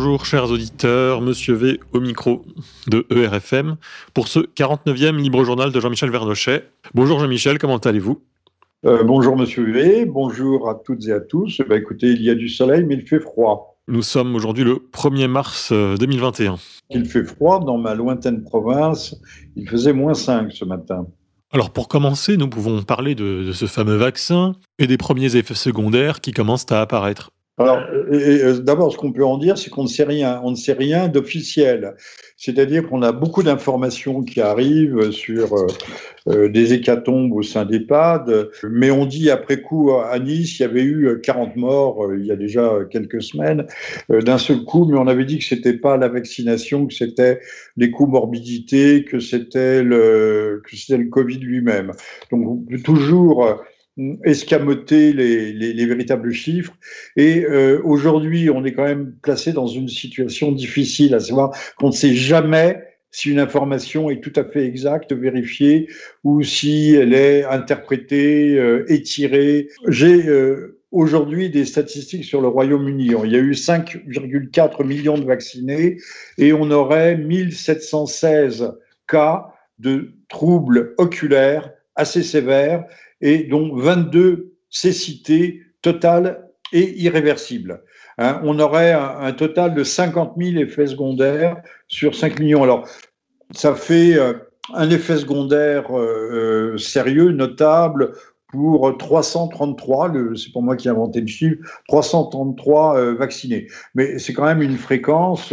Bonjour chers auditeurs, Monsieur V au micro de ERFM pour ce 49e Libre Journal de Jean-Michel Vernochet. Bonjour Jean-Michel, comment allez-vous? Euh, Bonjour Monsieur V, bonjour à toutes et à tous. Bah, écoutez, il y a du soleil mais il fait froid. Nous sommes aujourd'hui le 1er mars 2021. Euh, il fait froid dans ma lointaine province, il faisait moins 5 ce matin. Alors pour commencer, nous pouvons parler de ce fameux vaccin et des premiers effets secondaires qui commencent à apparaître. Alors, euh, d'abord, ce qu'on peut en dire, c'est qu'on ne sait rien. On ne sait rien d'officiel. C'est-à-dire qu'on a beaucoup d'informations qui arrivent sur euh, euh, des hécatombes au sein d'EHPAD, mais on dit après coup à Nice, il y avait eu 40 morts il y a déjà quelques semaines d'un seul coup, mais on avait dit que c'était pas la vaccination, que c'était les comorbidités, que c'était le que c'était le Covid lui-même. Donc toujours escamoter les, les, véritables chiffres. Et euh, aujourd'hui, on est quand même placé dans une situation difficile, à savoir qu'on ne sait jamais si une information est tout à fait exacte, vérifiée, ou si elle est interprétée, euh, étirée. J'ai euh, aujourd'hui des statistiques sur le Royaume-Uni. Il y a eu 5,4 millions de vaccinés et on aurait 1716 cas de troubles oculaires assez sévères et dont 22 cécités totales et irréversibles. Hein, on aurait un, total de 50 000 effets secondaires sur 5 millions. Alors, ça fait euh, un effet secondaire euh, euh, sérieux, notable, pour 333, c'est pour moi qui ai inventé le chiffre, 333 vaccinés. Mais c'est quand même une fréquence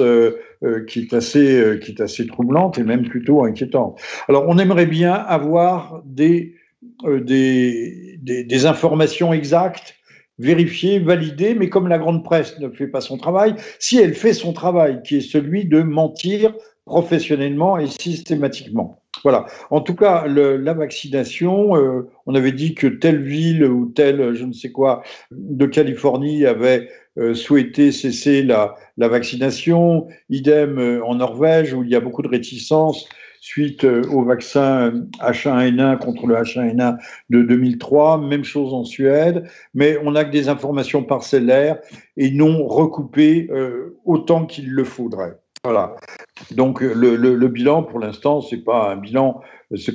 qui, est assez, qui est assez troublante et même plutôt inquiétante. Alors on aimerait bien avoir des euh, des, informations exactes, vérifiées, validées, mais comme la grande presse ne fait pas son travail, si elle fait son travail, qui est celui de mentir professionnellement et systématiquement. Voilà. En tout cas, la vaccination, euh, on avait dit que telle ville ou telle, je ne sais quoi, de Californie avait euh, souhaité cesser la vaccination. Idem en Norvège, où il y a beaucoup de réticences suite euh, au vaccin H1N1 contre le H1N1 de 2003. Même chose en Suède, mais on n'a que des informations parcellaires et non recoupées euh, autant qu'il le faudrait. Voilà. Donc le, bilan, pour l'instant, c'est pas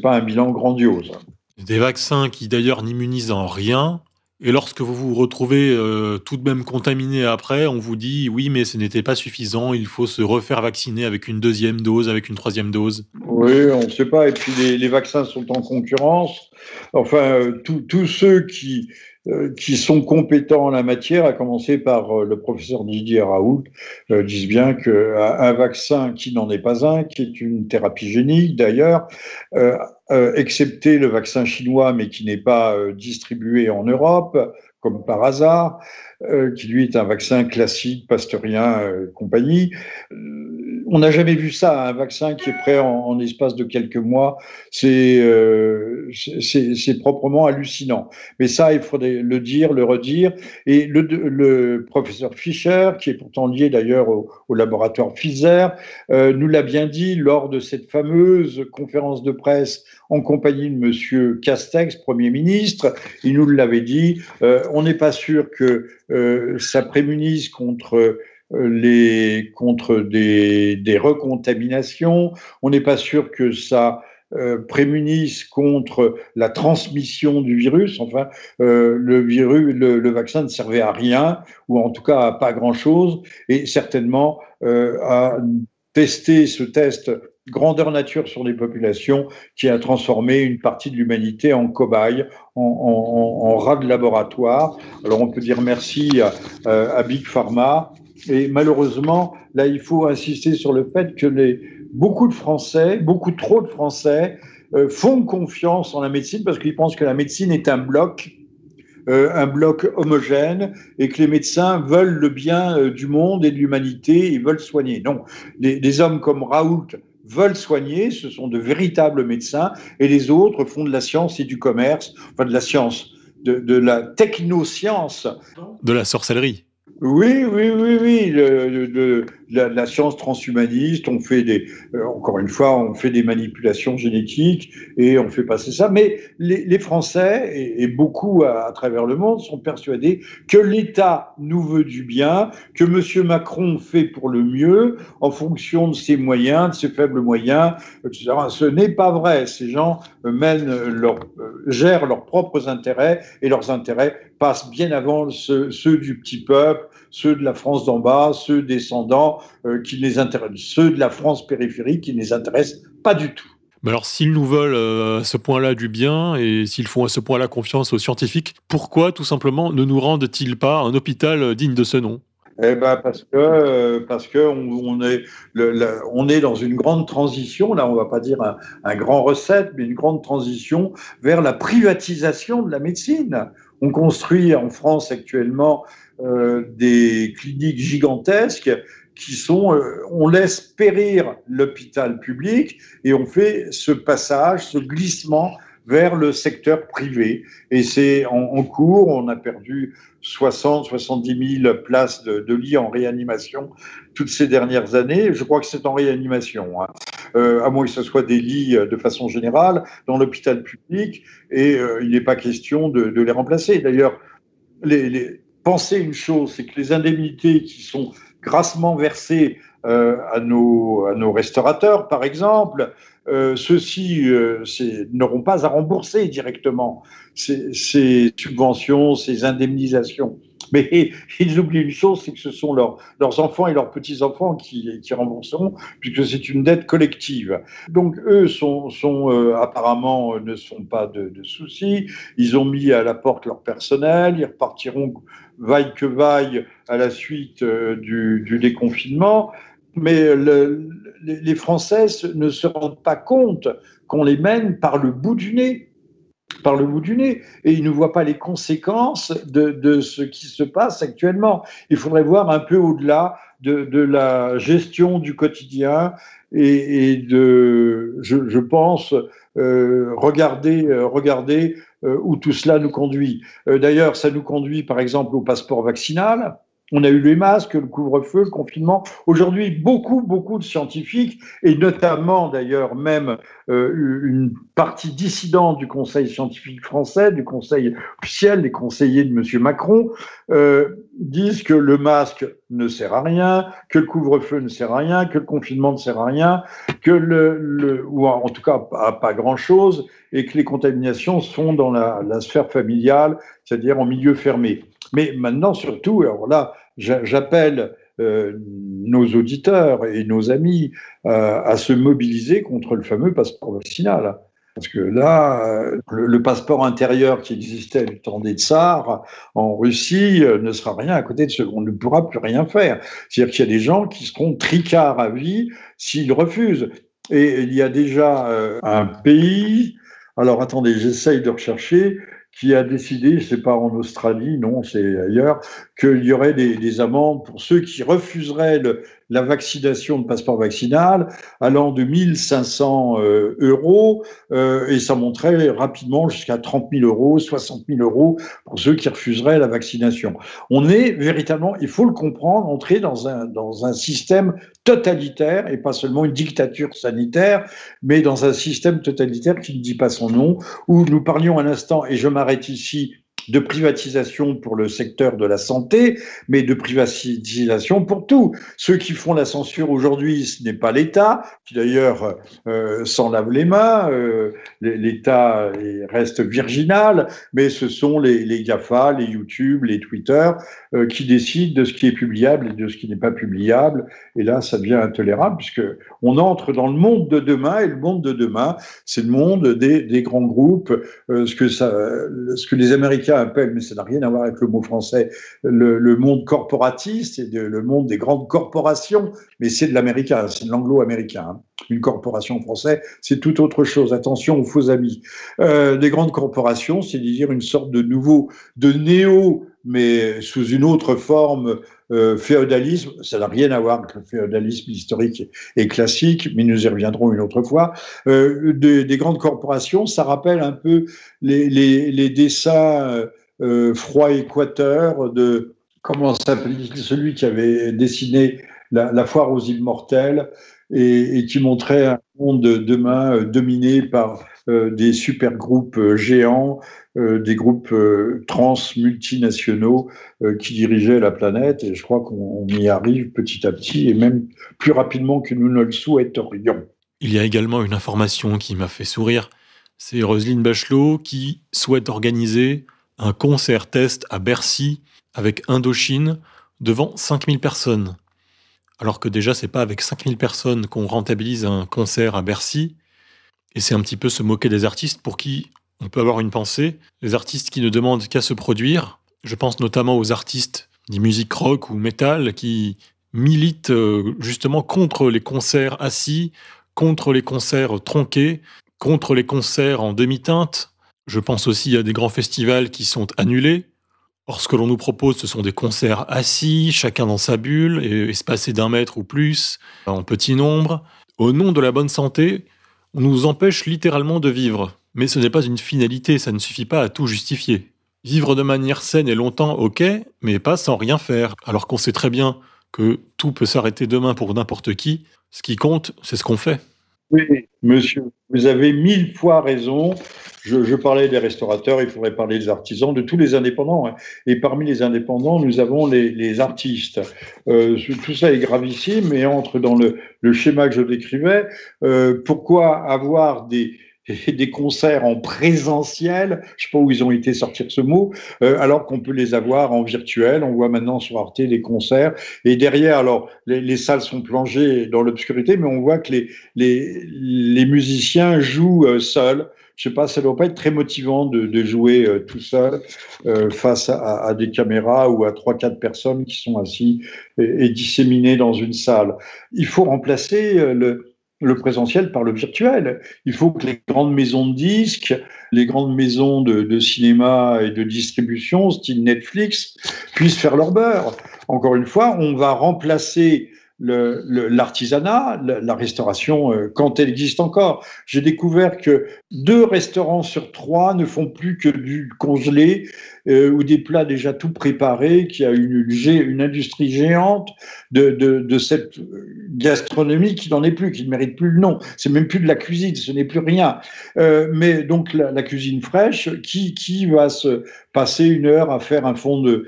pas un bilan grandiose. Des vaccins qui d'ailleurs n'immunisent en rien, et lorsque vous vous retrouvez euh, tout de même contaminé après, on vous dit oui, mais ce n'était pas suffisant, il faut se refaire vacciner avec une deuxième dose, avec une troisième dose. Oui, on ne sait pas. Et puis les, vaccins sont en concurrence. Enfin, euh, tous ceux qui, qui sont compétents en la matière, à commencer par le professeur Didier Raoult, disent bien qu'un vaccin qui n'en est pas un, qui est une thérapie génique d'ailleurs, euh, excepté le vaccin chinois, mais qui n'est pas euh, distribué en Europe, comme par hasard, euh, qui lui est un vaccin classique, pasteurien, compagnie on n'a jamais vu ça, un vaccin qui est prêt en, espace de quelques mois, euh, c'est proprement hallucinant. Mais ça, il faudrait le dire, le redire. Et le, professeur Fischer, qui est pourtant lié d'ailleurs au, laboratoire Pfizer, euh, nous l'a bien dit lors de cette fameuse conférence de presse en compagnie de Monsieur Castex, Premier ministre. Il nous l'avait dit. Euh, on n'est pas sûr que ça prémunise contre euh, les, contre des, des recontaminations. On n'est pas sûr que ça euh, prémunisse contre la transmission du virus. Enfin, euh, le virus, le, vaccin ne servait à rien, ou en tout cas à pas grand-chose, et certainement euh, à tester ce test grandeur nature sur les populations qui a transformé une partie de l'humanité en cobaye, en, en, rat de laboratoire. Alors on peut dire merci à Big Pharma, et malheureusement, là, il faut insister sur le fait que beaucoup de Français, beaucoup trop de Français, euh, font confiance en la médecine parce qu'ils pensent que la médecine est un bloc, euh, un bloc homogène, et que les médecins veulent le bien euh, du monde et de l'humanité et veulent soigner. Non, les, hommes comme Raoult veulent soigner, ce sont de véritables médecins, et les autres font de la science et du commerce, enfin de la science, de, de la technoscience. De la sorcellerie Oui, oui, oui, oui. Le, la, science transhumaniste, on fait des, euh, encore une fois, on fait des manipulations génétiques et on fait passer ça. Mais les, Français et, beaucoup à, travers le monde sont persuadés que l'État nous veut du bien, que M. Macron fait pour le mieux en fonction de ses moyens, de ses faibles moyens, etc. Ce n'est pas vrai. Ces gens mènent leur, euh, gèrent leurs propres intérêts et leurs intérêts passent bien avant ceux, du petit peuple, ceux de la France d'en bas, ceux descendants, euh, qui les intéressent, ceux de la France périphérique qui ne les intéressent pas du tout. Mais alors, s'ils nous veulent euh, à ce point-là du bien et s'ils font à ce point-là confiance aux scientifiques, pourquoi tout simplement ne nous rendent-ils pas un hôpital digne de ce nom? Eh ben parce que parce que on, est on est dans une grande transition là on va pas dire un, grand recette mais une grande transition vers la privatisation de la médecine. On construit en France actuellement euh, des cliniques gigantesques qui sont, euh, on laisse périr l'hôpital public et on fait ce passage, ce glissement vers le secteur privé. Et c'est en, cours, on a perdu 60, 70 000 places de, lits en réanimation toutes ces dernières années. Je crois que c'est en réanimation, hein. euh, à moins que ce soit des lits de façon générale dans l'hôpital public, et il n'est pas question de, les remplacer. D'ailleurs, les, penser une chose, c'est que les indemnités qui sont grassement versées euh, à, nos, restaurateurs, par exemple, euh, ceux-ci euh, n'auront pas à rembourser directement ces, subventions, ces indemnisations. Mais ils oublient une chose, c'est que ce sont leurs enfants et leurs petits-enfants qui, rembourseront, puisque c'est une dette collective. Donc eux sont, sont apparemment ne sont pas de, de, soucis. Ils ont mis à la porte leur personnel, ils repartiront vaille que vaille à la suite du, du déconfinement mais les Français ne se rendent pas compte qu'on les mène par le bout du nez par le bout du nez et ils ne voient pas les conséquences de, ce qui se passe actuellement. Il faudrait voir un peu au-delà de, la gestion du quotidien et, de, je, pense, euh, regarder, euh, regarder euh, où tout cela nous conduit. D'ailleurs, ça nous conduit par exemple au passeport vaccinal. On a eu les masques, le couvre-feu, le confinement. Aujourd'hui, beaucoup, beaucoup de scientifiques, et notamment d'ailleurs même euh, une partie dissidente du Conseil scientifique français, du Conseil officiel, des conseillers de M. Macron, euh, disent que le masque ne sert à rien, que le couvre-feu ne sert à rien, que le confinement ne sert à rien, que le, ou en tout cas pas, pas grand-chose, et que les contaminations sont dans la sphère familiale, c'est-à-dire en milieu fermé. Mais maintenant, surtout, alors là, j'appelle euh, nos auditeurs et nos amis euh, à se mobiliser contre le fameux passeport vaccinal. Parce que là, euh, le, passeport intérieur qui existait du temps des tsars en Russie ne sera rien à côté de ce. On ne pourra plus rien faire. C'est-à-dire qu'il y a des gens qui seront tricards à vie s'ils refusent. Et il y a déjà un pays. Alors attendez, j'essaye de rechercher qui a décidé, c'est pas en Australie, non, c'est ailleurs, qu'il y aurait des, des, amendes pour ceux qui refuseraient le, la vaccination de passeport vaccinal allant de 1500 euh, euros euh, et ça monterait rapidement jusqu'à 30 000 euros, 60 000 euros pour ceux qui refuseraient la vaccination. On est véritablement, il faut le comprendre, entré dans un, dans un système totalitaire et pas seulement une dictature sanitaire, mais dans un système totalitaire qui ne dit pas son nom, où nous parlions un instant, et je m'arrête ici, de privatisation pour le secteur de la santé, mais de privatisation pour tout. Ceux qui font la censure aujourd'hui, ce n'est pas l'État, qui d'ailleurs euh, s'en lave les mains, euh, l'État reste virginal, mais ce sont les, les GAFA, les YouTube, les Twitter, euh, qui décident de ce qui est publiable et de ce qui n'est pas publiable. Et là, ça devient intolérable, puisque on entre dans le monde de demain, et le monde de demain, c'est le monde des, des grands groupes, ce, que ça, ce que les Américains appelle, mais ça n'a rien à voir avec le mot français, le, monde corporatiste et le monde des grandes corporations, mais c'est de l'américain, c'est de l'anglo-américain. Hein. Une corporation française, c'est tout autre chose. Attention aux faux amis. Euh, des grandes corporations, c'est dire une sorte de nouveau, de néo, mais sous une autre forme euh, féodalisme, ça n'a rien à voir avec le féodalisme historique et, classique, mais nous y reviendrons une autre fois. Euh, des, grandes corporations, ça rappelle un peu les, dessins euh, froid équateur de comment s'appelle celui qui avait dessiné la, foire aux immortels et, qui montrait un monde demain euh, dominé par des super groupes euh, géants, des groupes trans multinationaux qui dirigeaient la planète. Et je crois qu'on y arrive petit à petit et même plus rapidement que nous ne le souhaiterions. Il y a également une information qui m'a fait sourire. C'est Roselyne Bachelot qui souhaite organiser un concert test à Bercy avec Indochine devant 5000 personnes. Alors que déjà, c'est pas avec 5000 personnes qu'on rentabilise un concert à Bercy. Et c'est un petit peu se moquer des artistes pour qui on peut avoir une pensée. Les artistes qui ne demandent qu'à se produire. Je pense notamment aux artistes des musiques rock ou metal qui militent euh, justement contre les concerts assis, contre les concerts tronqués, contre les concerts en demi-teinte. Je pense aussi à des grands festivals qui sont annulés. Or, ce que l'on nous propose, ce sont des concerts assis, chacun dans sa bulle, espacés d'un mètre ou plus, en petit nombre. Au nom de la bonne santé, on nous empêche littéralement de vivre. Mais ce n'est pas une finalité, ça ne suffit pas à tout justifier. Vivre de manière saine et longtemps, ok, mais pas sans rien faire. Alors qu'on sait très bien que tout peut s'arrêter demain pour n'importe qui, ce qui compte, c'est ce qu'on fait. Oui, monsieur, vous avez mille fois raison. Je, parlais des restaurateurs, il faudrait parler des artisans, de tous les indépendants. Hein. Et parmi les indépendants, nous avons les, artistes. Euh, tout ça est gravissime et entre dans le, schéma que je décrivais. Euh, pourquoi avoir des, des concerts en présentiel, je sais pas où ils ont été sortir ce mot, euh, alors qu'on peut les avoir en virtuel. On voit maintenant sur Arte des concerts. Et derrière, alors, les, salles sont plongées dans l'obscurité, mais on voit que les, les, les musiciens jouent euh, seuls. Je sais pas, ça doit pas être très motivant de, de jouer euh, tout seul face à, à, des caméras ou à trois, quatre personnes qui sont assis et, et disséminées dans une salle. Il faut remplacer le le présentiel par le virtuel. Il faut que les grandes maisons de disques, les grandes maisons de, cinéma et de distribution, style Netflix, puissent faire leur beurre. Encore une fois, on va remplacer l'artisanat, la, restauration, euh, quand elle existe encore. J'ai découvert que deux restaurants sur trois ne font plus que du congelé euh, ou des plats déjà tout préparés, qui a une, industrie géante de, cette gastronomie qui n'en est plus, qui ne mérite plus le nom. C'est même plus de la cuisine, ce n'est plus rien. Euh, mais donc la, cuisine fraîche, qui, qui va se passer une heure à faire un fond de,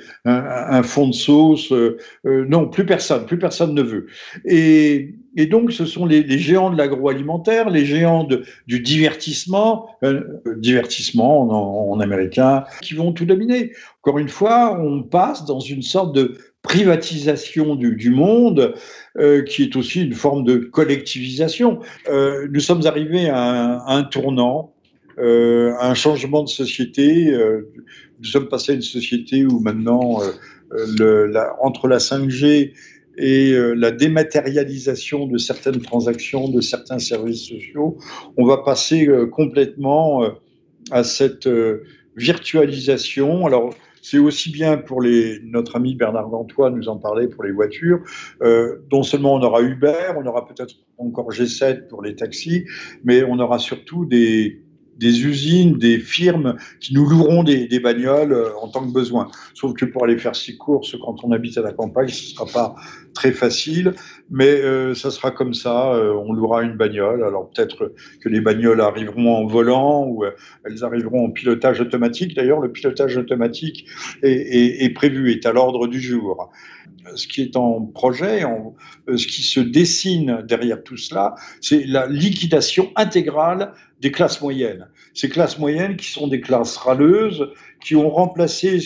sauce euh Non, plus personne, plus personne ne veut. Et, et donc, ce sont les, géants de l'agroalimentaire, les géants du divertissement, euh, divertissement en, américain, qui vont tout dominer. Encore une fois, on passe dans une sorte de privatisation du, monde, euh, qui est aussi une forme de collectivisation. Euh, nous sommes arrivés à un, tournant, euh, à un changement de société. Euh, nous sommes passés à une société où maintenant, euh, le, la, entre la 5G et euh, la dématérialisation de certaines transactions, de certains services sociaux, on va passer euh, complètement euh, à cette virtualisation. Alors, c'est aussi bien pour les, notre ami Bernard Gantois nous en parlait pour les voitures, euh, non seulement on aura Uber, on aura peut-être encore G7 pour les taxis, mais on aura surtout des, des usines, des firmes qui nous loueront des, des bagnoles en tant que besoin. Sauf que pour aller faire six courses quand on habite à la campagne, ce sera pas très facile, mais euh, ça sera comme ça. Euh, on louera une bagnole. Alors peut-être que les bagnoles arriveront en volant ou euh, elles arriveront en pilotage automatique. D'ailleurs, le pilotage automatique est, est, prévu, est à l'ordre du jour. Ce qui est en projet, en, ce qui se dessine derrière tout cela, c'est la liquidation intégrale des classes moyennes. Ces classes moyennes qui sont des classes râleuses, qui ont remplacé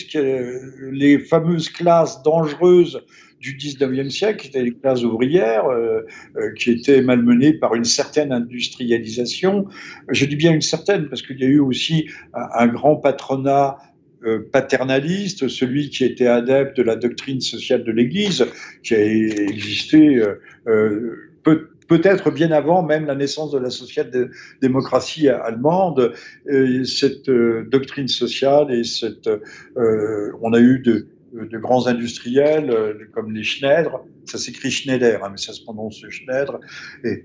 les fameuses classes dangereuses du 19e siècle, qui étaient les classes ouvrières, euh, euh, qui étaient malmenées par une certaine industrialisation. Je dis bien une certaine, parce qu'il y a eu aussi un, grand patronat euh, paternaliste, celui qui était adepte de la doctrine sociale de l'Église, qui a existé peu, peut-être bien avant même la naissance de la social-démocratie allemande, cette doctrine sociale et cette, on a eu de, de grands industriels euh, comme les Schneider, ça s'écrit Schneider, hein, mais ça se prononce Schneider, et,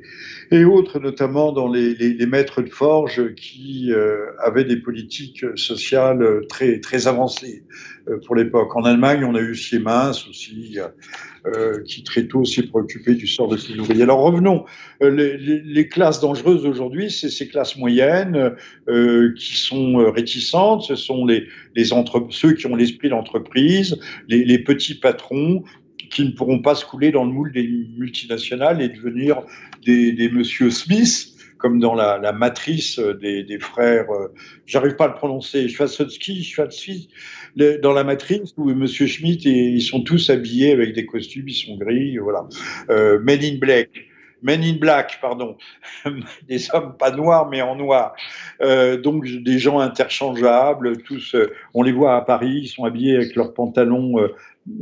et autres, notamment dans les, maîtres de forge qui euh, avaient des politiques sociales très, très avancées euh, pour l'époque. En Allemagne, on a eu Siemens aussi, euh, qui très tôt s'est préoccupé du sort de ses ouvriers. Alors revenons, les, classes dangereuses aujourd'hui, c'est ces classes moyennes qui sont réticentes, ce sont les, ceux qui ont l'esprit d'entreprise, les petits patrons qui ne pourront pas se couler dans le moule des multinationales et devenir des, des monsieur Smith, comme dans la, la matrice des, des frères, euh, j'arrive pas à le prononcer, Schwarzschild, Schwarzschild, dans la matrice où monsieur Schmidt et ils sont tous habillés avec des costumes, ils sont gris, voilà. Euh, Men in Black. Men in Black, pardon, des hommes pas noirs mais en noir, euh, donc des gens interchangeables, tous, euh, on les voit à Paris, ils sont habillés avec leurs pantalons euh,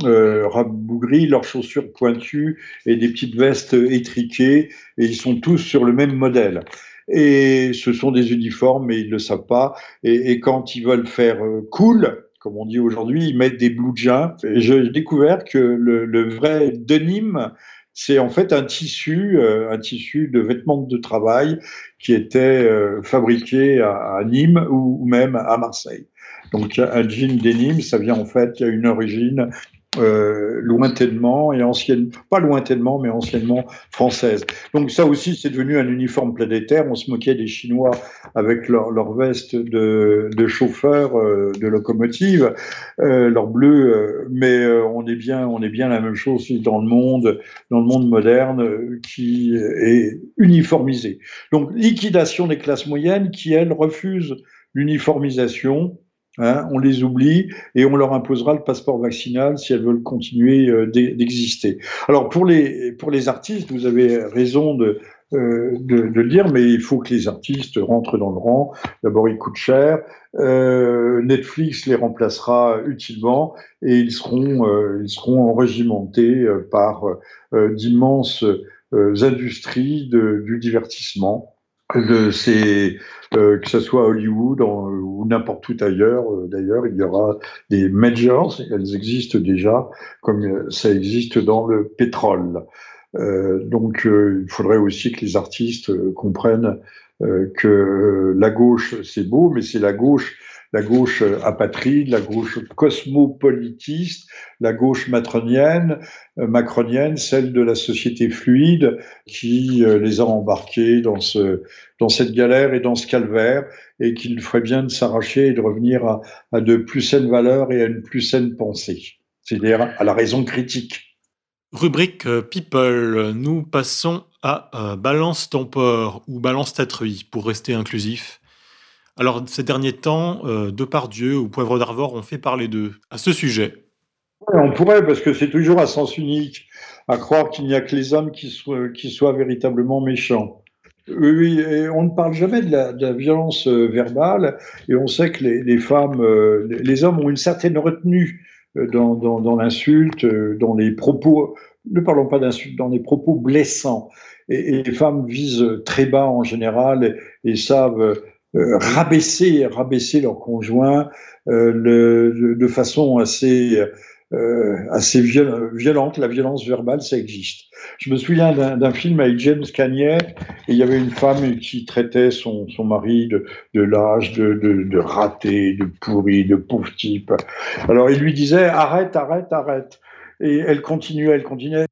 euh, rabougris, leurs chaussures pointues et des petites vestes étriquées, et ils sont tous sur le même modèle. Et ce sont des uniformes, mais ils ne le savent pas. Et, quand ils veulent faire cool, comme on dit aujourd'hui, ils mettent des blue jeans. J'ai découvert que le vrai denim, c'est en fait un tissu, euh, un tissu de vêtements de travail qui était euh, fabriqué à, Nîmes ou, même à Marseille. Donc un jean denim, ça vient en fait, il y a une origine euh, lointainement et ancienne, pas lointainement, mais anciennement française. Donc ça aussi, c'est devenu un uniforme planétaire. On se moquait des Chinois avec leur, leur veste de, de chauffeur euh, de locomotive, euh, leur bleu, euh, mais euh, on est bien, on est bien la même chose dans le monde, dans le monde moderne euh, qui est uniformisé. Donc liquidation des classes moyennes qui elles refusent l'uniformisation Hein, on les oublie et on leur imposera le passeport vaccinal si elles veulent continuer euh, d'exister. Alors pour les, pour les artistes, vous avez raison de, euh, de, de, le dire, mais il faut que les artistes rentrent dans le rang. D'abord, ils coûtent cher. Euh, Netflix les remplacera utilement et ils seront, euh, ils seront enregimentés euh, par d'immenses industries du divertissement de ces euh, que ce soit Hollywood en, ou n'importe où ailleurs. Euh, d'ailleurs, il y aura des majors, elles existent déjà, comme euh, ça existe dans le pétrole. Euh, donc, il faudrait aussi que les artistes comprennent que la gauche, c'est beau, mais c'est la gauche la gauche apatride, la gauche cosmopolitiste, la gauche matronienne, euh, macronienne, celle de la société fluide qui euh, les a embarqués dans, ce, dans cette galère et dans ce calvaire et qu'il ferait bien de s'arracher et de revenir à, de plus saines valeurs et à une plus saine pensée, c'est-à-dire à la raison critique. Rubrique euh, People, nous passons à Balance ton ou Balance ta truie pour rester inclusif. Alors, ces derniers temps, euh, Depardieu ou Poivre d'Arvor ont fait parler d'eux. À ce sujet. On pourrait, parce que c'est toujours un sens unique, à croire qu'il n'y a que les hommes qui soient, qui soient véritablement méchants. Oui, on ne parle jamais de la, violence euh, verbale, et on sait que les, femmes, euh, les hommes ont une certaine retenue euh, dans, dans, l'insulte, dans les propos, ne parlons pas d'insulte, dans les propos blessants. Et, les femmes visent très bas en général et savent euh, rabaisser, rabaisser leur conjoint euh, de façon assez, euh, assez violente. La violence verbale, ça existe. Je me souviens d'un film avec James Cagney, et il y avait une femme qui traitait son, son mari de, de lâche, de, de, de raté, de pourri, de pauvre type. Alors il lui disait arrête, arrête, arrête. Et elle continuait, elle continuait,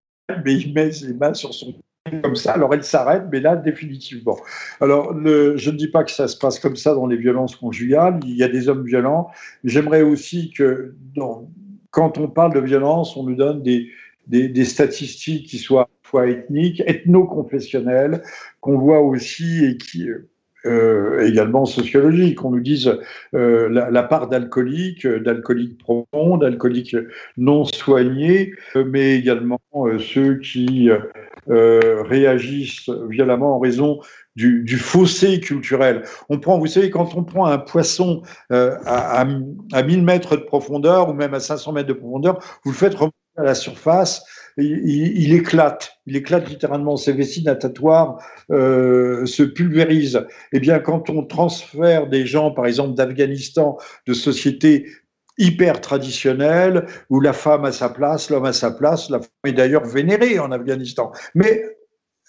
mais il met ses mains sur son comme ça, alors elle s'arrête, mais là, définitivement. Alors, je ne dis pas que ça se passe comme ça dans les violences conjugales, il y a des hommes violents. J'aimerais aussi que, quand on parle de violence, on nous donne des, des, des statistiques qui soient fois ethniques, ethno-confessionnelles, qu'on voit aussi et qui, euh, également sociologique. On nous dise euh, la, part d'alcooliques, d'alcooliques profonds, d'alcooliques non soignés, euh, mais également euh, ceux qui euh, réagissent violemment en raison du, du, fossé culturel. On prend, vous savez, quand on prend un poisson à, à, à 1000 mètres de profondeur ou même à 500 mètres de profondeur, vous le faites remonter à la surface il, éclate, il éclate littéralement, ses vessies natatoires euh, se pulvérisent. Eh bien, quand on transfère des gens, par exemple d'Afghanistan, de sociétés hyper traditionnelle où la femme a sa place, l'homme a sa place. La femme est d'ailleurs vénérée en Afghanistan, mais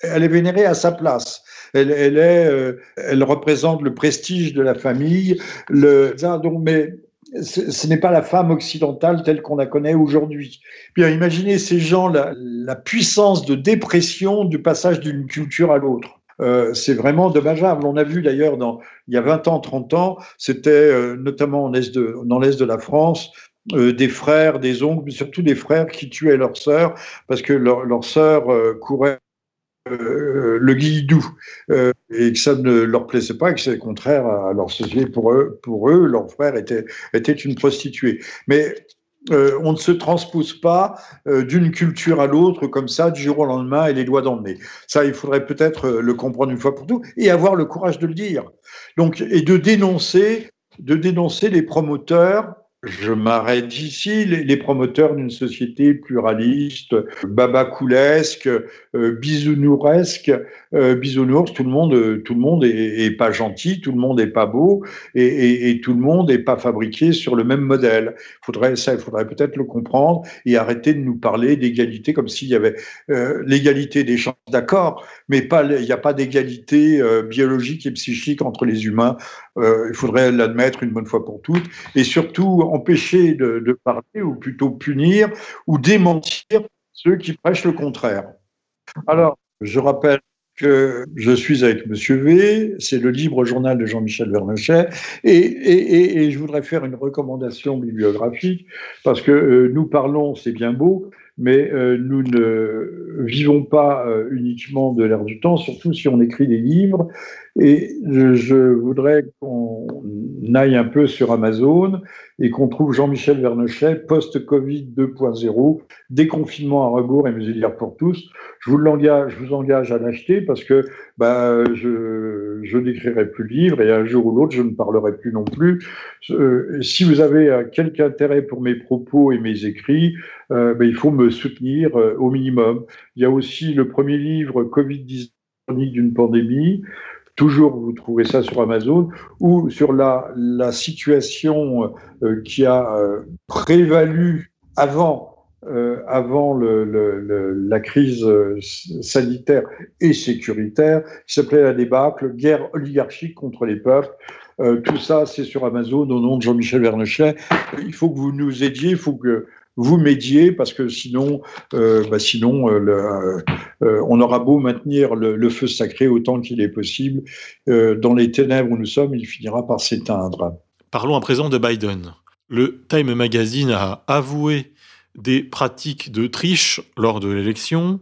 elle est vénérée à sa place. Elle, elle est, euh, elle représente le prestige de la famille. Le, donc, mais ce, n'est pas la femme occidentale telle qu'on la connaît aujourd'hui. Bien, imaginez ces gens, la, la puissance de dépression du passage d'une culture à l'autre. Euh, c'est vraiment dommageable. On a vu d'ailleurs il y a 20 ans, 30 ans, c'était euh, notamment en est de, dans l'est de la France, euh, des frères, des oncles, mais surtout des frères qui tuaient leurs sœurs parce que leur, leur sœur courait le guilledou et que ça ne leur plaisait pas et que c'est contraire à leur société. Pour eux, leur frère était, une prostituée. Mais euh, on ne se transpose pas euh, d'une culture à l'autre comme ça du jour au lendemain et les doigts dans le nez. Ça, il faudrait peut-être euh, le comprendre une fois pour toutes et avoir le courage de le dire. Donc, et de dénoncer, de dénoncer les promoteurs je m'arrête ici. Les, promoteurs d'une société pluraliste, babacoulesque, euh, bisounouresque, euh, bisounours, tout le monde, tout le monde est, pas gentil, tout le monde est pas beau, et, tout le monde est pas fabriqué sur le même modèle. Faudrait ça, il faudrait peut-être le comprendre et arrêter de nous parler d'égalité comme s'il y avait euh, l'égalité des chances, d'accord, mais pas, il n'y a pas d'égalité euh, biologique et psychique entre les humains. Il faudrait l'admettre une bonne fois pour toutes, et surtout empêcher de, parler, ou plutôt punir, ou démentir ceux qui prêchent le contraire. Alors, je rappelle que je suis avec Monsieur V, c'est le libre journal de Jean-Michel Vernochet, et, je voudrais faire une recommandation bibliographique, parce que euh, nous parlons, c'est bien beau, mais euh, nous ne vivons pas euh, uniquement de l'air du temps, surtout si on écrit des livres. Et je, voudrais qu'on aille un peu sur Amazon et qu'on trouve Jean-Michel Vernochet, post-Covid 2.0, déconfinement à rebours et mesures pour tous. Je vous, engage à l'acheter parce que bah, je, je n'écrirai plus de livre et un jour ou l'autre, je ne parlerai plus non plus. Euh, si vous avez quelque intérêt pour mes propos et mes écrits, euh, ben, il faut me soutenir euh, au minimum. Il y a aussi le premier livre Covid-19 d'une pandémie. Toujours, vous trouvez ça sur Amazon, ou sur la, situation euh, qui a prévalu avant avant le, le, la crise sanitaire et sécuritaire, qui s'appelait la débâcle, guerre oligarchique contre les peuples. tout ça, c'est sur Amazon au nom de Jean-Michel Vernochet. Il faut que vous nous aidiez, il faut que vous médiez parce que sinon, euh, bah sinon euh, euh, on aura beau maintenir le, feu sacré autant qu'il est possible, dans les ténèbres où nous sommes, il finira par s'éteindre. Parlons à présent de Biden. Le Time Magazine a avoué des pratiques de triche lors de l'élection,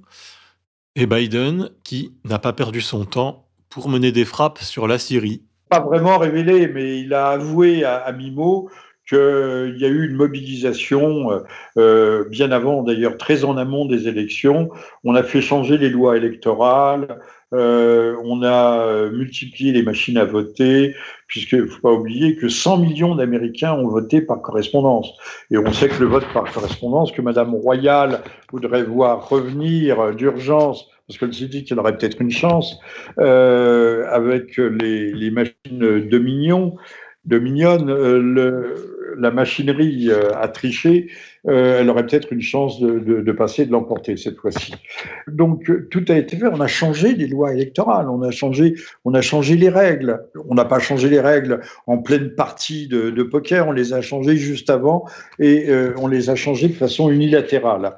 et Biden qui n'a pas perdu son temps pour mener des frappes sur la Syrie. Pas vraiment révélé, mais il a avoué à, à Mimo qu'il y a eu une mobilisation euh, euh, bien avant, d'ailleurs très en amont des élections. On a fait changer les lois électorales, euh, on a multiplié les machines à voter, puisqu'il ne faut pas oublier que 100 millions d'Américains ont voté par correspondance. Et on sait que le vote par correspondance, que Madame Royal voudrait voir revenir d'urgence parce qu'elle s'est dit qu'elle aurait peut-être une chance euh, avec les, les machines Dominion, Dominion, euh, le, la machinerie euh, a triché, euh, elle aurait peut-être une chance de, passer, de l'emporter cette fois-ci. Donc tout a été fait. On a changé les lois électorales, on a changé, on a changé les règles. On n'a pas changé les règles en pleine partie de, poker, on les a changées juste avant et euh, on les a changées de façon unilatérale.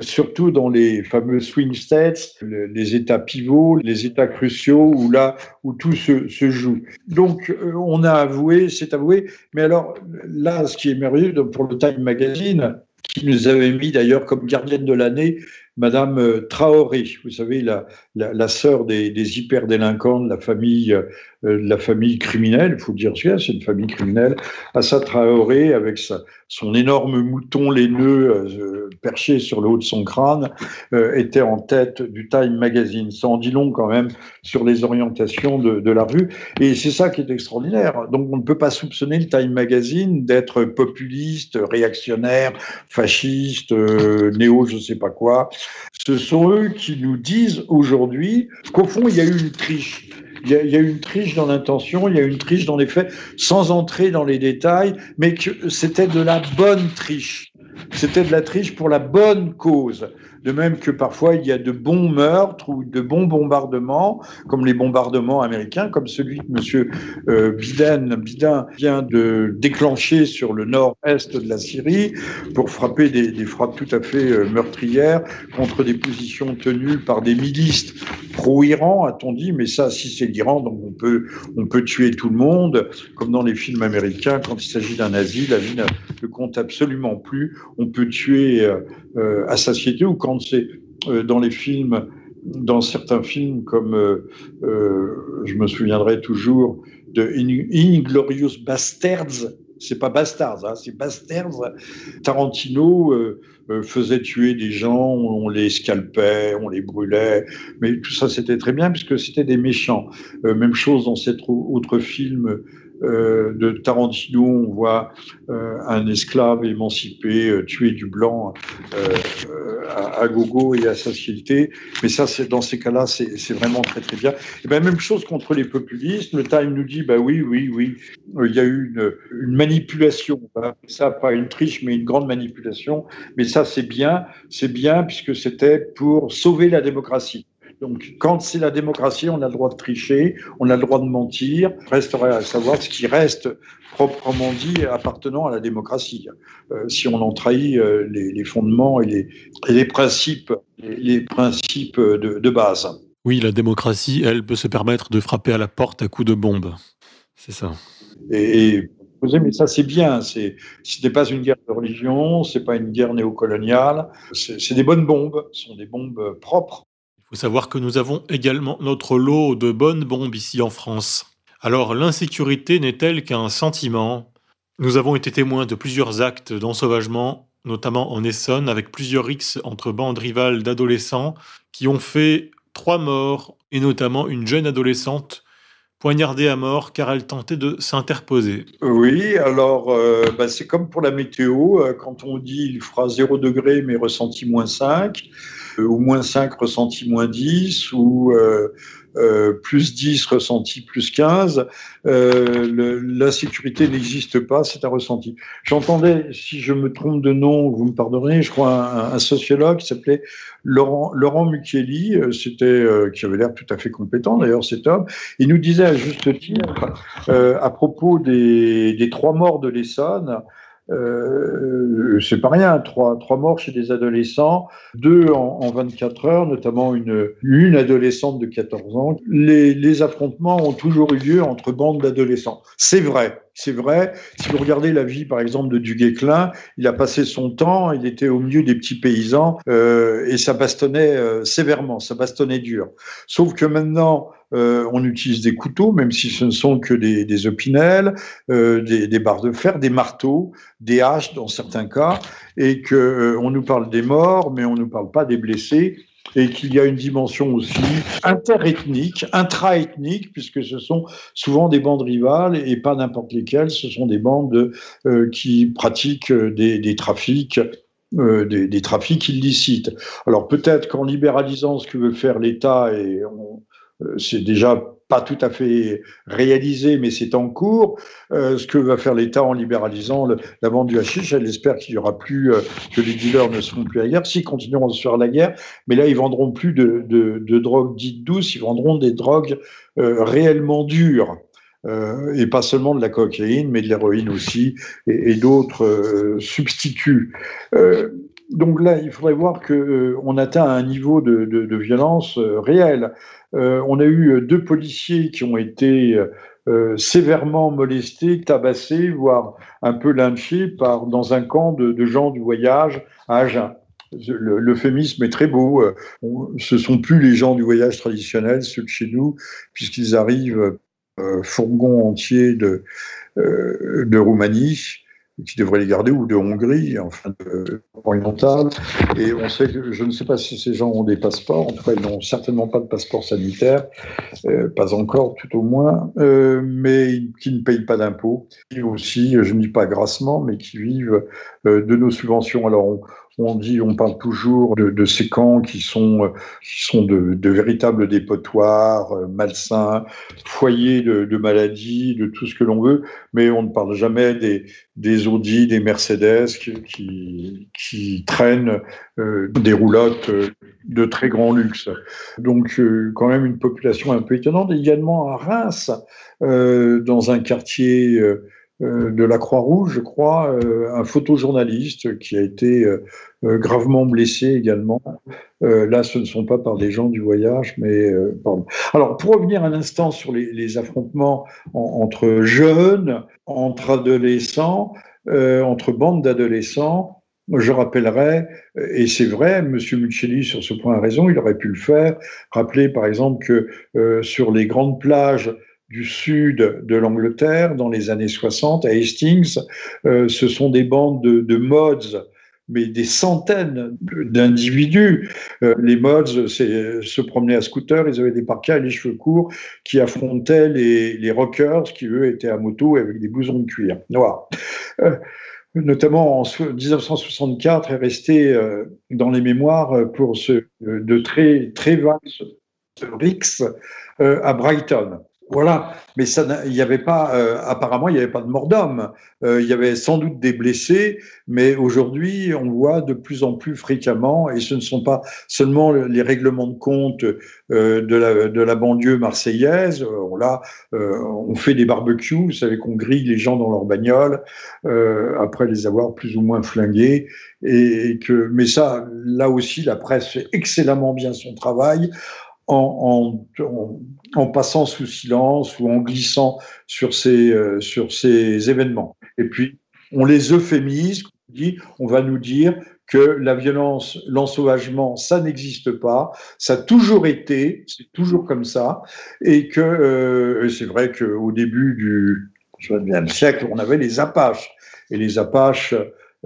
surtout dans les fameux swing states, les États pivots, les États cruciaux où là où tout se joue. Donc on a avoué, c'est avoué, mais alors là, ce qui est merveilleux pour le Time Magazine, qui nous avait mis d'ailleurs comme gardienne de l'année Madame euh, Traoré, vous savez, la, la, sœur des, des hyper-délinquants de la famille, euh, la famille criminelle, il faut dire c'est une famille criminelle. Assa Traoré, avec son énorme mouton laineux euh, perché sur le haut de son crâne, était en tête du Time Magazine. Ça en dit long quand même sur les orientations de, de la rue. Et c'est ça qui est extraordinaire. Donc on ne peut pas soupçonner le Time Magazine d'être populiste, réactionnaire, fasciste, néo, je sais pas quoi. Ce sont eux qui nous disent aujourd'hui qu'au fond, il y a eu une triche. il y, a, eu une triche dans l'intention, il y a une triche dans les faits, sans entrer dans les détails, mais que c'était de la bonne triche. C'était de la triche pour la bonne cause. De même que parfois il y a de bons meurtres ou de bons bombardements, comme les bombardements américains, comme celui que M. Euh, Biden, vient de déclencher sur le nord-est de la Syrie pour frapper des, frappes tout à fait euh, meurtrières contre des positions tenues par des milices pro-Iran, a-t-on dit, mais ça, si c'est l'Iran, donc on peut, on peut tuer tout le monde, comme dans les films américains, quand il s'agit d'un nazi, la vie ne compte absolument plus. On peut tuer euh, euh à satiété ou quand c'est euh, dans les films, dans certains films comme, euh, je me souviendrai toujours de Inglorious Bastards, c'est pas Bastards, hein, c'est Bastards. Tarantino faisait tuer des gens, on les scalpait, on les brûlait, mais tout ça c'était très bien puisque c'était des méchants. même chose dans cet autre film euh, de Tarantino, on voit euh, un esclave émancipé euh, tuer du blanc à, gogo et à satiété. Mais ça, c'est dans ces cas-là, c'est vraiment très très bien. Et ben même chose contre les populistes. Le Time nous dit, bah oui, oui, oui, il y a eu une, une manipulation. Ça, pas une triche, mais une grande manipulation. Mais ça, c'est bien, c'est bien puisque c'était pour sauver la démocratie. Donc, quand c'est la démocratie, on a le droit de tricher, on a le droit de mentir. Resterait à savoir ce qui reste proprement dit appartenant à la démocratie. Euh, si on en trahit euh, les, fondements et les, principes, les, principes de, base. Oui, la démocratie, elle peut se permettre de frapper à la porte à coups de bombe. C'est ça. Et, mais ça c'est bien. C'est, ce n'est pas une guerre de religion, c'est pas une guerre néocoloniale. C'est, des bonnes bombes, ce sont des bombes propres faut savoir que nous avons également notre lot de bonnes bombes ici en France. Alors l'insécurité n'est-elle qu'un sentiment Nous avons été témoins de plusieurs actes d'ensauvagement, notamment en Essonne, avec plusieurs rixes entre bandes rivales d'adolescents qui ont fait trois morts, et notamment une jeune adolescente poignardée à mort car elle tentait de s'interposer. Oui, alors euh, bah, c'est comme pour la météo, euh, quand on dit il fera 0 degré mais ressenti moins 5, euh, ou moins 5 ressenti moins 10, ou euh, euh, plus 10 ressenti plus 15, euh, l'insécurité n'existe pas, c'est un ressenti. J'entendais, si je me trompe de nom, vous me pardonnerez, je crois un, un sociologue qui s'appelait Laurent, Laurent Mucchielli, c'était, qui avait l'air tout à fait compétent d'ailleurs cet homme, il nous disait à juste titre, à propos des, des trois morts de l'Essonne, euh, c'est pas rien, trois, trois morts chez des adolescents, deux en, en 24 heures, notamment une, une adolescente de 14 ans. Les, les affrontements ont toujours eu lieu entre bandes d'adolescents. C'est vrai, c'est vrai. Si vous regardez la vie, par exemple, de Duguay-Clin, il a passé son temps, il était au milieu des petits paysans euh, et ça bastonnait euh, sévèrement, ça bastonnait dur. Sauf que maintenant, euh, on utilise des couteaux, même si ce ne sont que des, des opinels, des, barres de fer, des marteaux, des haches dans certains cas, et que euh, on nous parle des morts, mais on ne nous parle pas des blessés et qu'il y a une dimension aussi interethnique, intraethnique, puisque ce sont souvent des bandes rivales et pas n'importe lesquelles, ce sont des bandes euh, qui pratiquent des, trafics. Euh, des, trafics illicites. Alors peut-être qu'en libéralisant ce que veut faire l'État, et euh, c'est déjà pas tout à fait réalisé, mais c'est en cours. Euh, ce que va faire l'État en libéralisant la vente du hashish, elle espère qu'il y aura plus, euh, que les dealers ne seront plus à guerre. S'ils continueront à se faire la guerre, mais là, ils vendront plus de, drogues dites douces, ils vendront des drogues réellement dures. et pas seulement de la cocaïne, mais de l'héroïne aussi, et, d'autres substituts donc là, il faudrait voir qu'on euh, atteint un niveau de, violence euh, réel. Euh, on a eu deux policiers qui ont été sévèrement molestés, tabassés, voire un peu lynchés par, dans un camp de, gens du voyage à Agen. L'euphémisme est très beau. ce sont plus les gens du voyage traditionnel, ceux de chez nous, puisqu'ils arrivent fourgons entiers de Roumanie qui devrait les garder, ou de Hongrie, enfin de, orientale. Et on sait que, je ne sais pas si ces gens ont des passeports, en tout cas ils n'ont certainement pas de passeport sanitaire, euh, pas encore tout au moins, euh, mais qui ne payent pas d'impôts, qui aussi, je ne dis pas grassement, mais qui vivent euh, de nos subventions. Alors on, On dit, on parle toujours de, ces camps qui sont, qui sont de, véritables dépotoirs, euh, malsains, foyers de, maladies, de tout ce que l'on veut, mais on ne parle jamais des, Audi, des Mercedes qui, traînent euh, des roulottes de très grand luxe. Donc, quand même une population un peu étonnante. Également à Reims, dans un quartier euh, de la Croix-Rouge, je crois, euh, un photojournaliste qui a été euh, gravement blessé également. là, ce ne sont pas par des gens du voyage, mais. Alors, pour revenir un instant sur les, affrontements entre jeunes, entre adolescents, entre bandes d'adolescents, je rappellerai, et c'est vrai, M. Muccelli sur ce point a raison, il aurait pu le faire, rappeler par exemple que sur les grandes plages du sud de l'Angleterre dans les années 60 à Hastings. Euh, ce sont des bandes de, mods mais des centaines d'individus. Euh, les mods se promenaient à scooter, ils avaient des parkas et les cheveux courts, qui affrontaient les, rockers, qui eux étaient à moto avec des blousons de cuir noirs. Euh, notamment en 1964 est resté dans les mémoires pour ce de très très vaste Rix à Brighton. Voilà, mais ça, il n'y avait pas, euh, apparemment, il n'y avait pas de mort d'homme. Euh, il y avait sans doute des blessés, mais aujourd'hui, on voit de plus en plus fréquemment, et ce ne sont pas seulement les règlements de compte euh, de, la, de la banlieue marseillaise. là, on fait des barbecues, vous savez qu'on grille les gens dans leur bagnole après les avoir plus ou moins flingués, et, et que, mais ça, là aussi, la presse fait excellemment bien son travail en, passant sous silence ou en glissant sur ces, euh, sur ces événements. Et puis, on les euphémise, on, dit, on va nous dire que la violence, l'ensauvagement, ça n'existe pas, ça a toujours été, c'est toujours comme ça, et que euh, c'est vrai qu'au début du XXe siècle, on avait les Apaches, et les Apaches,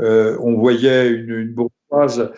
euh, on voyait une bourgeoise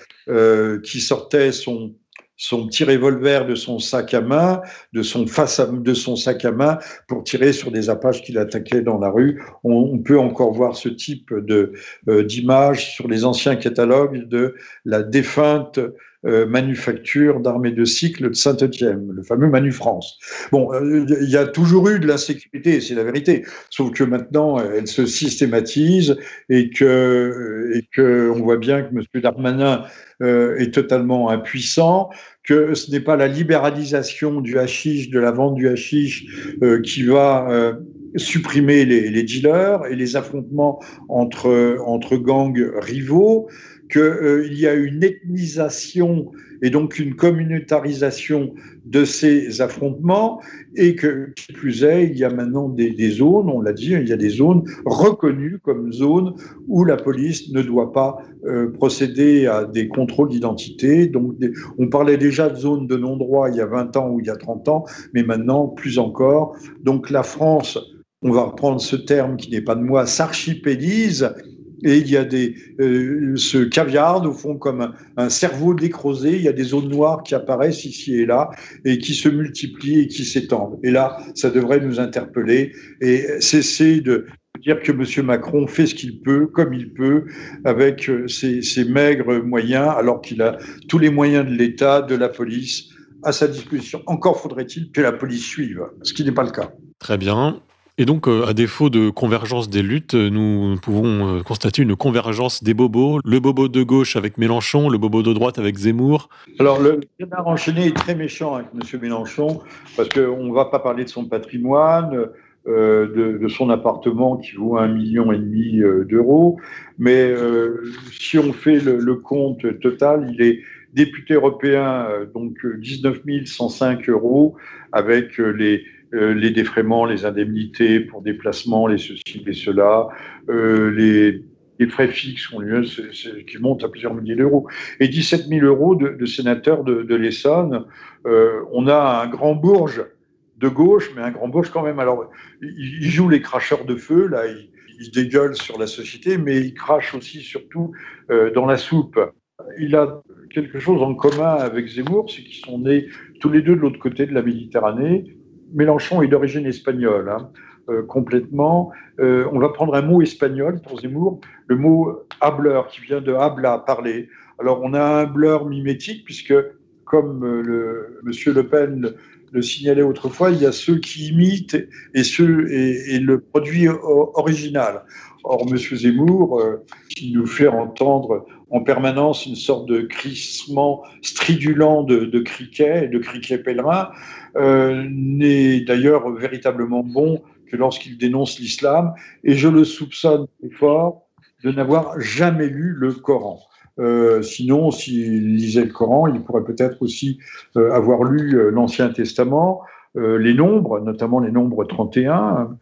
qui sortait son son petit revolver de son sac à main, de son face de son sac à main pour tirer sur des apaches qu'il attaquait dans la rue. On, peut encore voir ce type de euh, d'image sur les anciens catalogues de la défunte euh, manufacture d'armées de cycle de Saint-Etienne, le fameux Manu France. Bon, euh, il y a toujours eu de l'insécurité, c'est la vérité, sauf que maintenant elle se systématise et que, et que on voit bien que M. Darmanin euh, est totalement impuissant, que ce n'est pas la libéralisation du hashish, de la vente du hashish, qui va supprimer les, les, dealers et les affrontements entre, entre gangs rivaux, qu'il y a une ethnisation et donc une communautarisation de ces affrontements, et que, plus est, il y a maintenant des, des zones, on l'a dit, il y a des zones reconnues comme zones où la police ne doit pas euh, procéder à des contrôles d'identité. Donc, on parlait déjà de zones de non-droit il y a 20 ans ou il y a 30 ans, mais maintenant, plus encore. Donc, la France, on va reprendre ce terme qui n'est pas de moi, s'archipélise et il y a des, euh, ce caviar, au fond, comme un, cerveau décrosé. Il y a des zones noires qui apparaissent ici et là et qui se multiplient et qui s'étendent. Et là, ça devrait nous interpeller et cesser de dire que M. Macron fait ce qu'il peut, comme il peut, avec euh, ses, ses maigres moyens, alors qu'il a tous les moyens de l'État, de la police à sa disposition. Encore faudrait-il que la police suive, ce qui n'est pas le cas. Très bien. Et donc, euh, à défaut de convergence des luttes, euh, nous pouvons euh, constater une convergence des bobos. Le bobo de gauche avec Mélenchon, le bobo de droite avec Zemmour. Alors, le canard enchaîné est très méchant avec M. Mélenchon, parce qu'on ne va pas parler de son patrimoine, de, son appartement qui vaut un million et demi d'euros, mais si on fait le, compte total, il est député européen, donc 19 105 euros, avec les les défraiements, les indemnités pour déplacement, les ceci, les cela, euh, les, frais fixes ont lieu, qui montent à plusieurs milliers d'euros. Et 17 000 euros de, sénateur de, l'Essonne. Euh, on a un grand bourge de gauche, mais un grand bourge quand même. Alors, il, joue les cracheurs de feu, là, il, il, dégueule sur la société, mais il crache aussi, surtout, dans la soupe. Il a quelque chose en commun avec Zemmour, c'est qu'ils sont nés tous les deux de l'autre côté de la Méditerranée. Mélenchon est d'origine espagnole, hein, euh, complètement. Euh, on va prendre un mot espagnol pour Zemmour, le mot habler, qui vient de habla, parler. Alors on a un blur mimétique puisque, comme le, Monsieur Le Pen le, signalait autrefois, il y a ceux qui imitent et, ceux, et, le produit original. Or, M. Zemmour, qui nous fait entendre en permanence une sorte de crissement stridulent de, de criquet, de criquet pèlerin, euh, n'est d'ailleurs véritablement bon que lorsqu'il dénonce l'islam, et je le soupçonne fort de n'avoir jamais lu le Coran. Euh, sinon, s'il lisait le Coran, il pourrait peut-être aussi euh, avoir lu euh, l'Ancien Testament, euh, les nombres, notamment les nombres 31,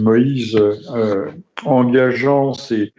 Moïse engageant ses,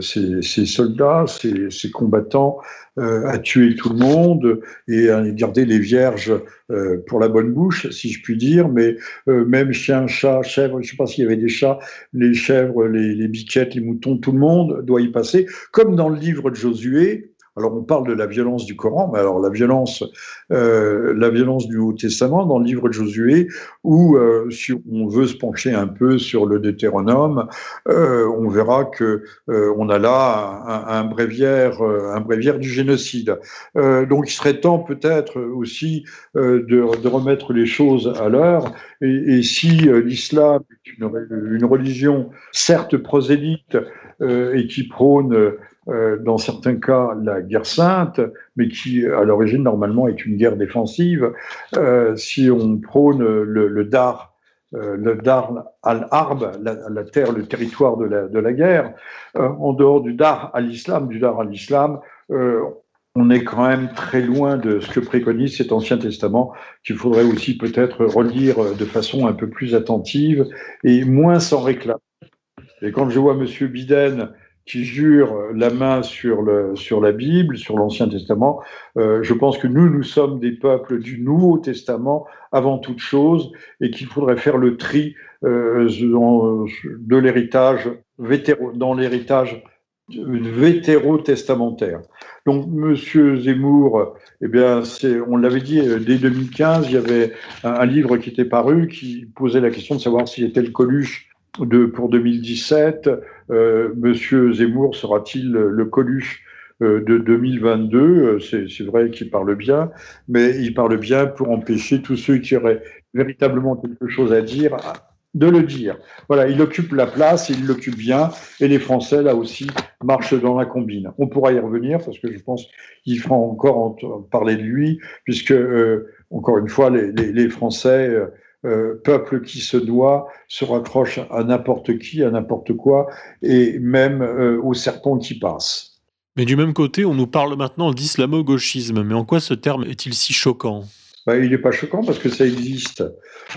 ses, soldats, ses, ses combattants euh, à tuer tout le monde et à garder les vierges euh, pour la bonne bouche, si je puis dire. Mais euh, même chien, chat, chèvre, je ne sais pas s'il y avait des chats, les chèvres, les, les biquettes, les moutons, tout le monde doit y passer. Comme dans le livre de Josué, alors on parle de la violence du Coran, mais alors la violence, euh, la violence du Haut Testament dans le livre de Josué, où euh, si on veut se pencher un peu sur le Deutéronome, euh, on verra que euh, on a là un, un, bréviaire, euh, un bréviaire du génocide. Euh, donc il serait temps peut-être aussi de, de, remettre les choses à l'heure. Et, et, si l'islam est une, une, religion certes prosélyte et qui prône euh, dans certains cas la guerre sainte, mais qui à l'origine normalement est une guerre défensive. Euh, si on prône le, dar, euh, le dar al-harb, la, terre, le territoire de la, guerre, euh, en dehors du dar à l'islam, du dar à l'islam, euh, on est quand même très loin de ce que préconise cet Ancien Testament, qu'il faudrait aussi peut-être relire de façon un peu plus attentive et moins sans réclame. Et quand je vois Monsieur Biden qui jure la main sur, le, sur la Bible, sur l'Ancien Testament. Euh, je pense que nous, nous sommes des peuples du Nouveau Testament avant toute chose et qu'il faudrait faire le tri euh, de l'héritage dans l'héritage vétéro-testamentaire. Donc, Monsieur Zemmour, eh bien, on l'avait dit euh, dès 2015, il y avait un, livre qui était paru qui posait la question de savoir s'il était le Coluche pour 2017, euh, Monsieur Zemmour sera-t-il le Coluche euh, de 2022 euh, C'est vrai qu'il parle bien, mais il parle bien pour empêcher tous ceux qui auraient véritablement quelque chose à dire de le dire. Voilà, il occupe la place, il l'occupe bien, et les Français, là aussi, marchent dans la combine. On pourra y revenir, parce que je pense qu'il fera encore parler de lui, puisque, euh, encore une fois, les, Français... Euh, euh, peuple qui se doit se raccroche à n'importe qui, à n'importe quoi, et même euh, au serpent qui passe. Mais du même côté, on nous parle maintenant d'islamo-gauchisme. Mais en quoi ce terme est-il si choquant? Ben, Il n'est pas choquant parce que ça existe.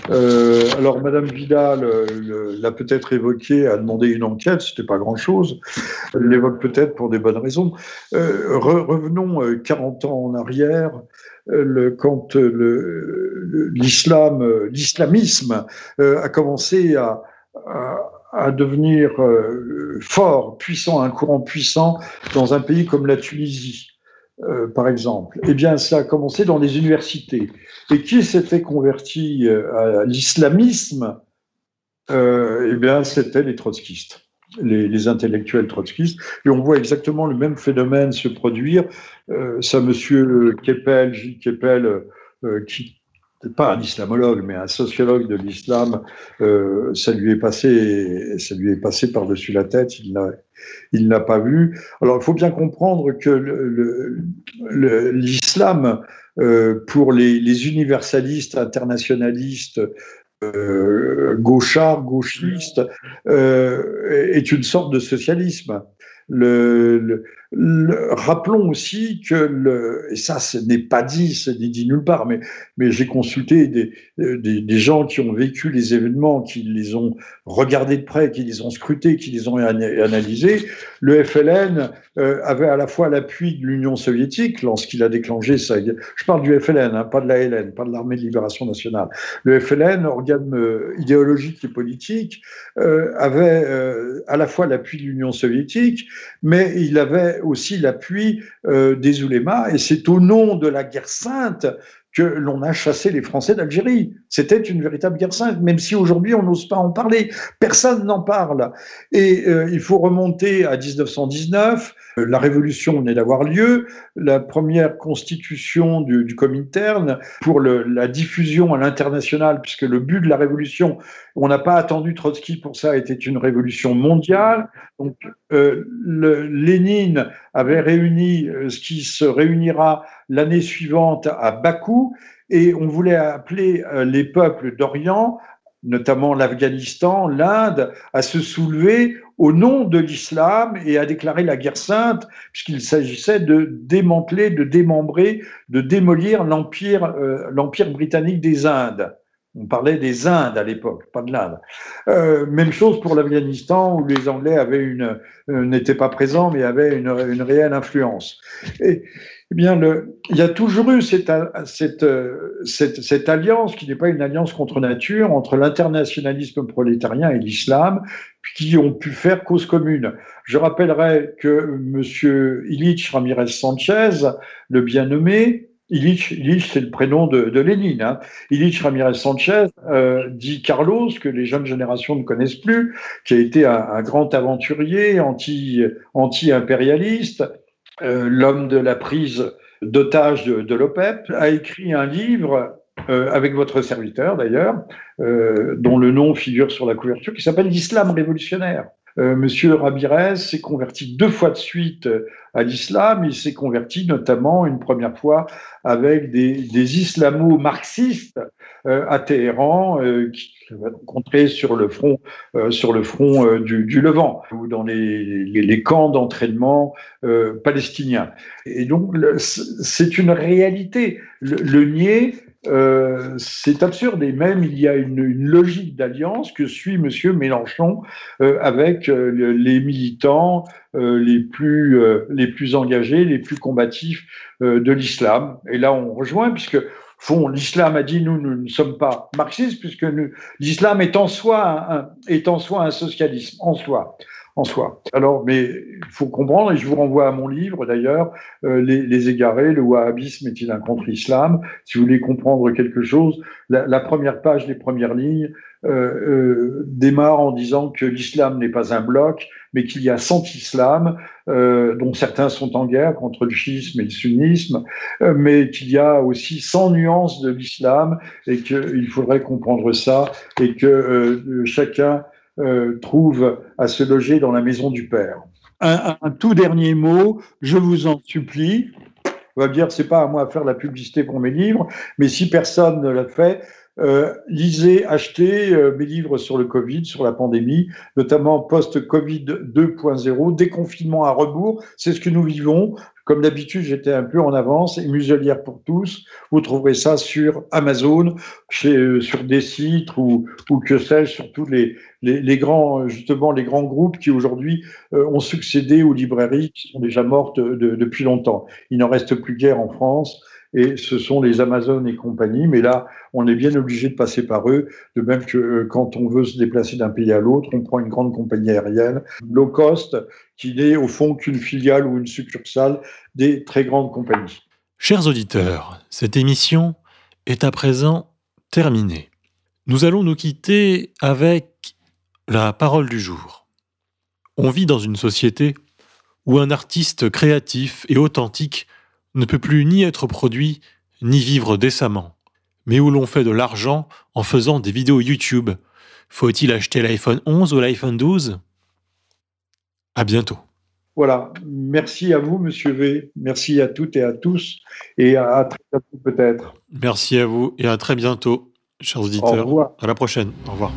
Euh, alors, Madame Vidal l'a peut-être évoqué, a demandé une enquête, c'était pas grand-chose. Elle l'évoque peut-être pour des bonnes raisons. Re revenons 40 ans en arrière quand l'islam, l'islamisme euh, a commencé à, devenir euh, fort, puissant, un courant puissant dans un pays comme la Tunisie. Euh, par exemple, eh bien, ça a commencé dans les universités. Et qui s'était converti à l'islamisme Eh bien, c'était les trotskistes les, intellectuels trotskistes, et on voit exactement le même phénomène se produire. Euh, ça, monsieur Keppel, Gilles Keppel, euh, qui n'est pas un islamologue, mais un sociologue de l'islam, euh, ça lui est passé, ça lui est passé par-dessus la tête, il n'a, il n'a pas vu. Alors, il faut bien comprendre que l'islam, euh, pour les, universalistes internationalistes euh, gauchard, gauchiste, euh, est une sorte de socialisme. Rappelons aussi que, et ça ce n'est pas dit, ce n'est dit nulle part, mais, j'ai consulté des, des, gens qui ont vécu les événements, qui les ont regardés de près, qui les ont scrutés, qui les ont analysés. Le FLN euh, avait à la fois l'appui de l'Union soviétique lorsqu'il a déclenché ça. Je parle du FLN, hein, pas de la LN, pas de l'armée de libération nationale. Le FLN, organe euh, idéologique et politique, euh, avait euh, à la fois l'appui de l'Union soviétique, mais il avait aussi l'appui euh, des oulémas, et c'est au nom de la guerre sainte que l'on a chassé les Français d'Algérie. C'était une véritable guerre sainte, même si aujourd'hui on n'ose pas en parler. Personne n'en parle. Et euh, il faut remonter à 1919. Euh, la révolution venait d'avoir lieu. La première constitution du, du Comintern pour la diffusion à l'international, puisque le but de la révolution, on n'a pas attendu Trotsky pour ça, était une révolution mondiale. Donc, euh, Lénine avait réuni euh, ce qui se réunira l'année suivante à Bakou, et on voulait appeler euh, les peuples d'Orient, notamment l'Afghanistan, l'Inde, à se soulever au nom de l'islam et à déclarer la guerre sainte, puisqu'il s'agissait de démanteler, de démembrer, de démolir l'empire euh, l'empire britannique des Indes. On parlait des Indes à l'époque, pas de l'Inde. Euh, même chose pour l'Afghanistan, où les Anglais avaient une euh, n'étaient pas présents, mais avaient une, une réelle influence. Et, eh bien, le, il y a toujours eu cette, cette, cette, cette alliance, qui n'est pas une alliance contre nature, entre l'internationalisme prolétarien et l'islam, qui ont pu faire cause commune. Je rappellerai que M. Illich Ramirez Sanchez, le bien nommé, Illich, c'est le prénom de, Lénine. Hein. Illich Ramirez Sanchez euh, dit Carlos, que les jeunes générations ne connaissent plus, qui a été un, grand aventurier anti, anti-impérialiste, euh, l'homme de la prise d'otages de, l'OPEP, a écrit un livre euh, avec votre serviteur d'ailleurs, dont le nom figure sur la couverture, qui s'appelle l'islam révolutionnaire. Euh, Monsieur Rabirez s'est converti deux fois de suite à l'islam. Il s'est converti notamment une première fois avec des, des islamo-marxistes euh, à Téhéran, euh, qui va rencontrer sur le front, euh, sur le front euh, du, du, Levant ou dans les, les, les camps d'entraînement euh, palestiniens. Et donc c'est une réalité. Le, le nier, euh, c'est absurde. Et même, il y a une, une logique d'alliance que suit Monsieur Mélenchon euh, avec euh, les militants les, plus, les plus engagés, les plus combatifs de l'islam. Et là, on rejoint, puisque fond, l'islam a dit nous, nous ne sommes pas marxistes, puisque l'islam est en soi est en soi un socialisme, en soi en soi. Alors, mais il faut comprendre, et je vous renvoie à mon livre d'ailleurs, euh, les, les, égarés, le wahhabisme est-il un contre-islam? Si vous voulez comprendre quelque chose, la, la première page, les premières lignes euh, euh, démarre en disant que l'islam n'est pas un bloc, mais qu'il y a 100 islams, euh, dont certains sont en guerre contre le chiisme et le sunnisme, euh, mais qu'il y a aussi 100 nuances de l'islam et qu'il faudrait comprendre ça et que euh, chacun euh, trouve à se loger dans la maison du Père. Un, tout dernier mot, je vous en supplie. On va dire, c'est pas à moi de faire la publicité pour mes livres, mais si personne ne l'a fait, euh, lisez, achetez euh, mes livres sur le Covid, sur la pandémie, notamment post-Covid 2.0, déconfinement à rebours. C'est ce que nous vivons. Comme d'habitude, j'étais un peu en avance et Muselière pour tous. Vous trouverez ça sur Amazon, chez, euh, sur des sites ou, ou que sais-je, sur tous les, les, les, grands, justement, les grands groupes qui aujourd'hui euh, ont succédé aux librairies qui sont déjà mortes de, depuis longtemps. Il n'en reste plus guère en France et ce sont les Amazon et compagnie. Mais là, on est bien obligé de passer par eux, de même que euh, quand on veut se déplacer d'un pays à l'autre, on prend une grande compagnie aérienne low cost qui n'est au fond qu'une filiale ou une succursale des très grandes compagnies. Chers auditeurs, cette émission est à présent terminée. Nous allons nous quitter avec la parole du jour. On vit dans une société où un artiste créatif et authentique ne peut plus ni être produit, ni vivre décemment, mais où l'on fait de l'argent en faisant des vidéos YouTube. Faut-il acheter l'iPhone 11 ou l'iPhone 12 À bientôt. Voilà, merci à vous, Monsieur V. Merci à toutes et à tous, et à très bientôt peut-être. Merci à vous et à très bientôt, chers auditeurs. Au revoir. À la prochaine. Au revoir.